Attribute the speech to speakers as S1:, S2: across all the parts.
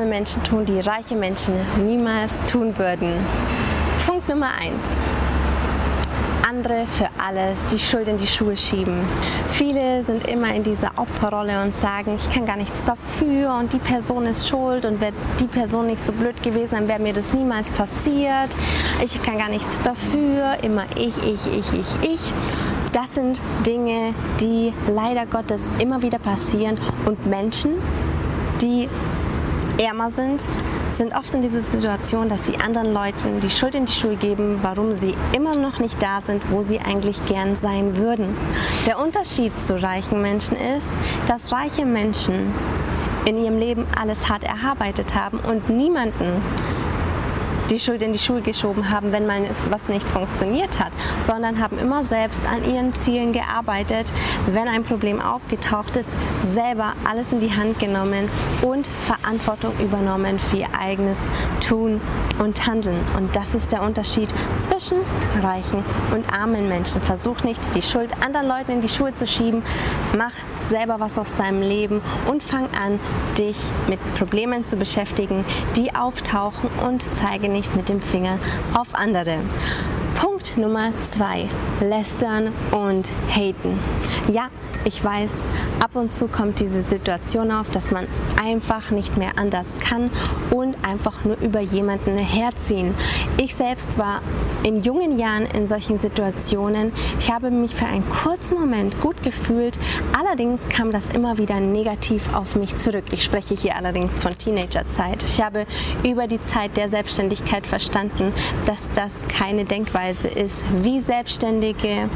S1: Arme Menschen tun, die reiche Menschen niemals tun würden. Punkt Nummer eins andere für alles die Schuld in die Schuhe schieben. Viele sind immer in dieser Opferrolle und sagen, ich kann gar nichts dafür und die Person ist schuld und wäre die Person nicht so blöd gewesen, dann wäre mir das niemals passiert. Ich kann gar nichts dafür, immer ich, ich, ich, ich, ich. Das sind Dinge, die leider Gottes immer wieder passieren und Menschen, die ärmer sind, sind oft in dieser Situation, dass sie anderen Leuten die Schuld in die Schuhe geben, warum sie immer noch nicht da sind, wo sie eigentlich gern sein würden. Der Unterschied zu reichen Menschen ist, dass reiche Menschen in ihrem Leben alles hart erarbeitet haben und niemanden die Schuld in die Schuhe geschoben haben, wenn mal was nicht funktioniert hat, sondern haben immer selbst an ihren Zielen gearbeitet, wenn ein Problem aufgetaucht ist, selber alles in die Hand genommen und Verantwortung übernommen für ihr eigenes Tun und Handeln. Und das ist der Unterschied zwischen reichen und armen Menschen. Versuch nicht, die Schuld anderen Leuten in die Schuhe zu schieben. Mach selber was aus deinem Leben und fang an, dich mit Problemen zu beschäftigen, die auftauchen und zeige nicht, nicht mit dem Finger auf andere. Punkt Nummer zwei, lästern und haten. Ja, ich weiß, ab und zu kommt diese Situation auf, dass man einfach nicht mehr anders kann und einfach nur über jemanden herziehen. Ich selbst war in jungen Jahren in solchen Situationen. Ich habe mich für einen kurzen Moment gut gefühlt. Allerdings kam das immer wieder negativ auf mich zurück. Ich spreche hier allerdings von Teenagerzeit. Ich habe über die Zeit der Selbstständigkeit verstanden, dass das keine Denkweise ist, wie selbstständige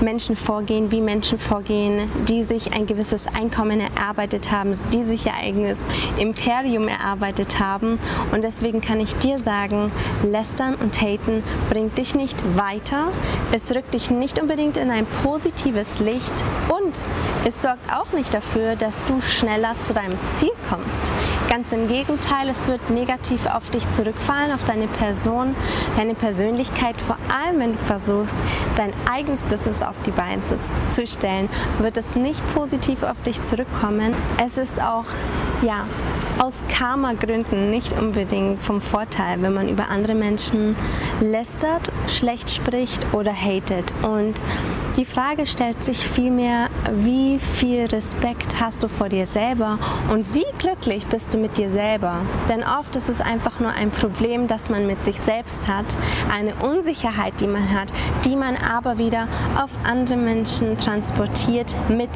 S1: Menschen vorgehen, wie Menschen vorgehen, die sich ein gewisses Einkommen erarbeitet haben, die sich ihr eigenes Imperium erarbeitet haben. Und deswegen kann ich dir sagen, lästern und haten bringt dich nicht weiter. Es rückt dich nicht unbedingt in ein positives Licht und es sorgt auch nicht dafür, dass du schneller zu deinem Ziel kommst. Ganz im Gegenteil, es wird negativ auf dich zurückfallen, auf deine Person, deine Persönlichkeit. Vor allem, wenn du versuchst, dein eigenes Business auf die Beine zu stellen, wird es nicht positiv auf dich zurückkommen. Es ist auch, ja, aus Karma-Gründen nicht unbedingt vom Vorteil, wenn man über andere Menschen lästert, schlecht spricht oder hatet. Und die Frage stellt sich vielmehr, wie viel Respekt hast du vor dir selber und wie glücklich bist du mit dir selber? Denn oft ist es einfach nur ein Problem, das man mit sich selbst hat, eine Unsicherheit, die man hat, die man aber wieder auf andere Menschen transportiert mit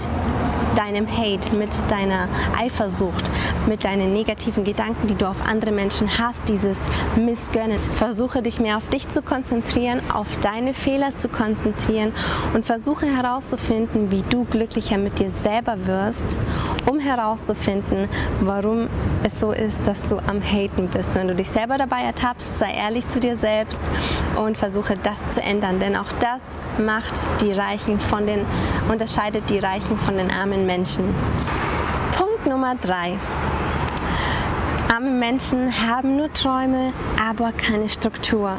S1: deinem Hate, mit deiner Eifersucht, mit deinen negativen Gedanken, die du auf andere Menschen hast, dieses Missgönnen. Versuche dich mehr auf dich zu konzentrieren, auf deine Fehler zu konzentrieren und versuche herauszufinden, wie du glücklicher mit dir selber wirst, um herauszufinden, warum es so ist, dass du am Haten bist. Wenn du dich selber dabei ertappst, sei ehrlich zu dir selbst und versuche das zu ändern, denn auch das macht die Reichen von den, unterscheidet die Reichen von den armen Menschen. Punkt Nummer drei. Arme Menschen haben nur Träume, aber keine Struktur.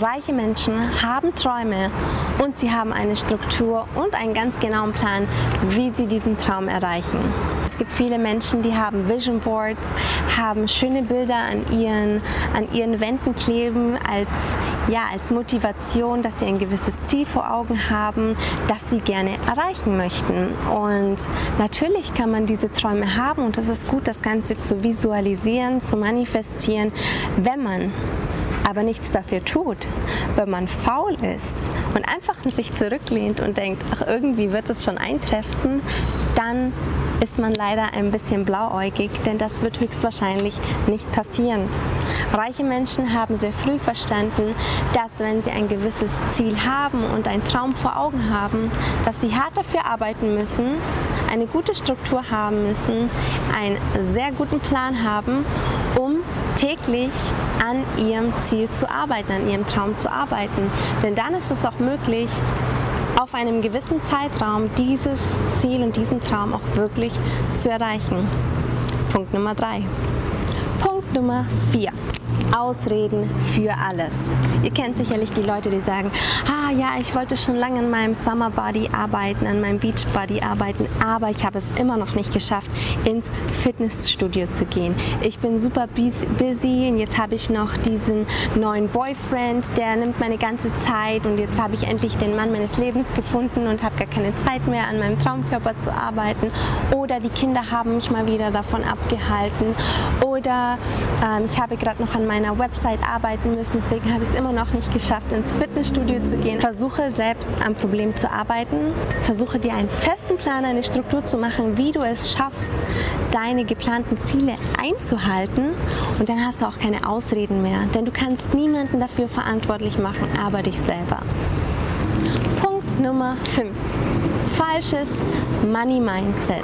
S1: Reiche Menschen haben Träume und sie haben eine Struktur und einen ganz genauen Plan, wie sie diesen Traum erreichen. Es gibt viele Menschen, die haben Vision Boards, haben schöne Bilder an ihren, an ihren Wänden kleben als, ja, als Motivation, dass sie ein gewisses Ziel vor Augen haben, das sie gerne erreichen möchten. Und natürlich kann man diese Träume haben und es ist gut, das Ganze zu visualisieren, zu manifestieren, wenn man aber nichts dafür tut, wenn man faul ist und einfach in sich zurücklehnt und denkt, ach irgendwie wird es schon eintreffen, dann ist man leider ein bisschen blauäugig, denn das wird höchstwahrscheinlich nicht passieren. Reiche Menschen haben sehr früh verstanden, dass wenn sie ein gewisses Ziel haben und einen Traum vor Augen haben, dass sie hart dafür arbeiten müssen, eine gute Struktur haben müssen, einen sehr guten Plan haben, um täglich an ihrem Ziel zu arbeiten, an ihrem Traum zu arbeiten. Denn dann ist es auch möglich, einem gewissen Zeitraum dieses Ziel und diesen Traum auch wirklich zu erreichen. Punkt Nummer drei. Punkt Nummer vier. Ausreden für alles. Ihr kennt sicherlich die Leute, die sagen, ah ja, ich wollte schon lange an meinem Summer Body arbeiten, an meinem Beach Body arbeiten, aber ich habe es immer noch nicht geschafft, ins Fitnessstudio zu gehen. Ich bin super busy und jetzt habe ich noch diesen neuen Boyfriend, der nimmt meine ganze Zeit und jetzt habe ich endlich den Mann meines Lebens gefunden und habe gar keine Zeit mehr, an meinem Traumkörper zu arbeiten. Oder die Kinder haben mich mal wieder davon abgehalten. Oder ähm, ich habe gerade noch an meiner Website arbeiten müssen, deswegen habe ich es immer noch nicht geschafft, ins Fitnessstudio zu gehen. Versuche selbst am Problem zu arbeiten, versuche dir einen festen Plan, eine Struktur zu machen, wie du es schaffst, deine geplanten Ziele einzuhalten und dann hast du auch keine Ausreden mehr, denn du kannst niemanden dafür verantwortlich machen, aber dich selber. Punkt Nummer 5. Falsches Money Mindset.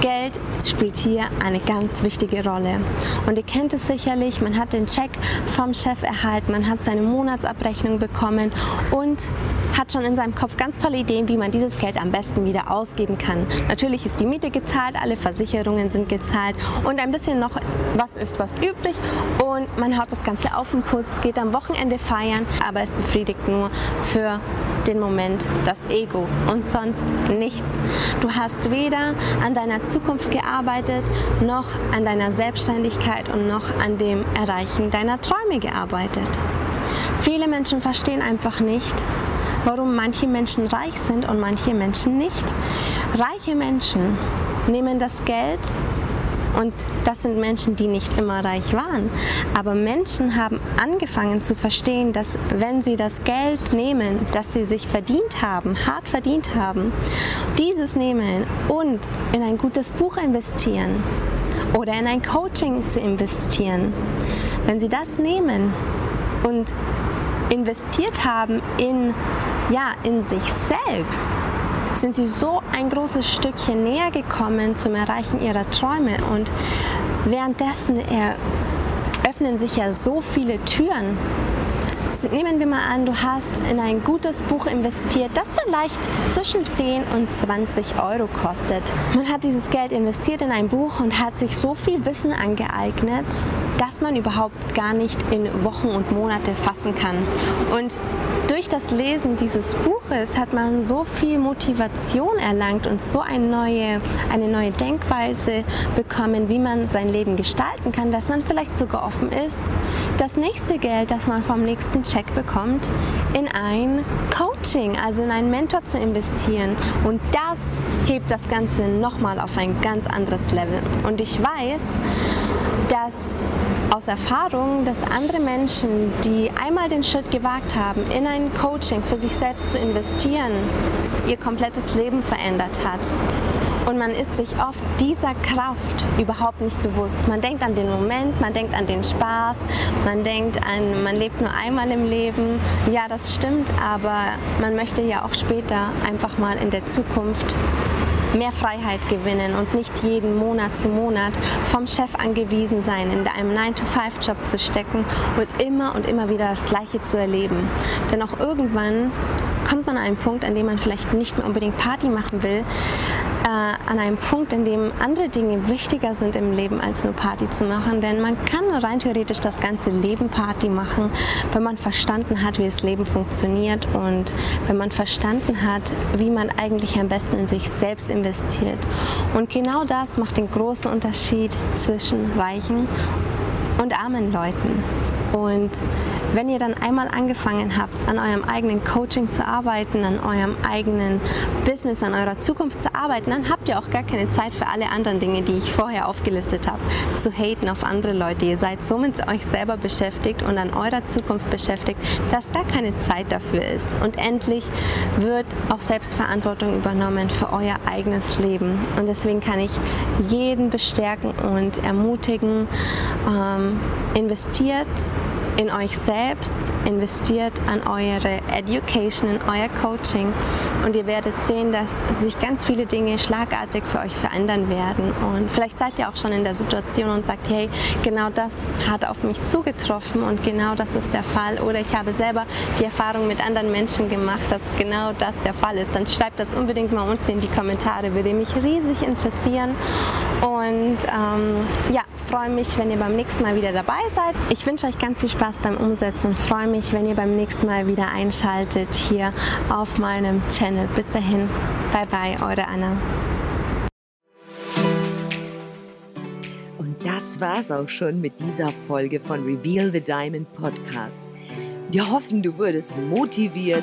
S1: Geld spielt hier eine ganz wichtige Rolle. Und ihr kennt es sicherlich, man hat den Check vom Chef erhalten, man hat seine Monatsabrechnung bekommen und hat schon in seinem Kopf ganz tolle Ideen, wie man dieses Geld am besten wieder ausgeben kann. Natürlich ist die Miete gezahlt, alle Versicherungen sind gezahlt und ein bisschen noch was ist was übrig und man haut das Ganze auf den Putz, geht am Wochenende feiern, aber es befriedigt nur für den Moment das Ego und sonst nichts. Du hast weder an deiner Zukunft gearbeitet, noch an deiner Selbstständigkeit und noch an dem Erreichen deiner Träume gearbeitet. Viele Menschen verstehen einfach nicht, warum manche Menschen reich sind und manche Menschen nicht. Reiche Menschen nehmen das Geld und das sind Menschen, die nicht immer reich waren. Aber Menschen haben angefangen zu verstehen, dass wenn sie das Geld nehmen, das sie sich verdient haben, hart verdient haben, dieses nehmen und in ein gutes Buch investieren oder in ein Coaching zu investieren, wenn sie das nehmen und investiert haben in, ja, in sich selbst, sind sie so ein großes Stückchen näher gekommen zum Erreichen ihrer Träume. Und währenddessen öffnen sich ja so viele Türen. Nehmen wir mal an, du hast in ein gutes Buch investiert, das vielleicht zwischen 10 und 20 Euro kostet. Man hat dieses Geld investiert in ein Buch und hat sich so viel Wissen angeeignet, dass man überhaupt gar nicht in Wochen und Monate fassen kann. Und durch das Lesen dieses Buches hat man so viel Motivation erlangt und so eine neue, eine neue Denkweise bekommen, wie man sein Leben gestalten kann, dass man vielleicht sogar offen ist, das nächste Geld, das man vom nächsten Check bekommt, in ein Coaching, also in einen Mentor zu investieren. Und das hebt das Ganze nochmal auf ein ganz anderes Level. Und ich weiß, dass aus Erfahrung, dass andere Menschen, die einmal den Schritt gewagt haben, in ein Coaching für sich selbst zu investieren, ihr komplettes Leben verändert hat. Und man ist sich oft dieser Kraft überhaupt nicht bewusst. Man denkt an den Moment, man denkt an den Spaß, man denkt an, man lebt nur einmal im Leben. Ja, das stimmt, aber man möchte ja auch später einfach mal in der Zukunft mehr Freiheit gewinnen und nicht jeden Monat zu Monat vom Chef angewiesen sein, in einem 9-to-5-Job zu stecken und immer und immer wieder das Gleiche zu erleben. Denn auch irgendwann kommt man an einen Punkt, an dem man vielleicht nicht mehr unbedingt Party machen will, äh, an einem Punkt, in dem andere Dinge wichtiger sind im Leben, als nur Party zu machen. Denn man kann rein theoretisch das ganze Leben Party machen, wenn man verstanden hat, wie das Leben funktioniert und wenn man verstanden hat, wie man eigentlich am besten in sich selbst investiert. Und genau das macht den großen Unterschied zwischen reichen und armen Leuten. Und wenn ihr dann einmal angefangen habt, an eurem eigenen Coaching zu arbeiten, an eurem eigenen Business, an eurer Zukunft zu arbeiten, dann habt ihr auch gar keine Zeit für alle anderen Dinge, die ich vorher aufgelistet habe, zu haten auf andere Leute. Ihr seid so mit euch selber beschäftigt und an eurer Zukunft beschäftigt, dass gar keine Zeit dafür ist. Und endlich wird auch Selbstverantwortung übernommen für euer eigenes Leben. Und deswegen kann ich jeden bestärken und ermutigen, investiert in euch selbst, investiert an eure Education, in euer Coaching und ihr werdet sehen, dass sich ganz viele Dinge schlagartig für euch verändern werden. Und vielleicht seid ihr auch schon in der Situation und sagt, hey, genau das hat auf mich zugetroffen und genau das ist der Fall. Oder ich habe selber die Erfahrung mit anderen Menschen gemacht, dass genau das der Fall ist. Dann schreibt das unbedingt mal unten in die Kommentare, würde mich riesig interessieren. Und ähm, ja, freue mich, wenn ihr beim nächsten Mal wieder dabei seid. Ich wünsche euch ganz viel Spaß beim Umsetzen und freue mich, wenn ihr beim nächsten Mal wieder einschaltet hier auf meinem Channel. Bis dahin, bye bye, eure Anna.
S2: Und das war's auch schon mit dieser Folge von Reveal the Diamond Podcast. Wir hoffen, du wurdest motiviert,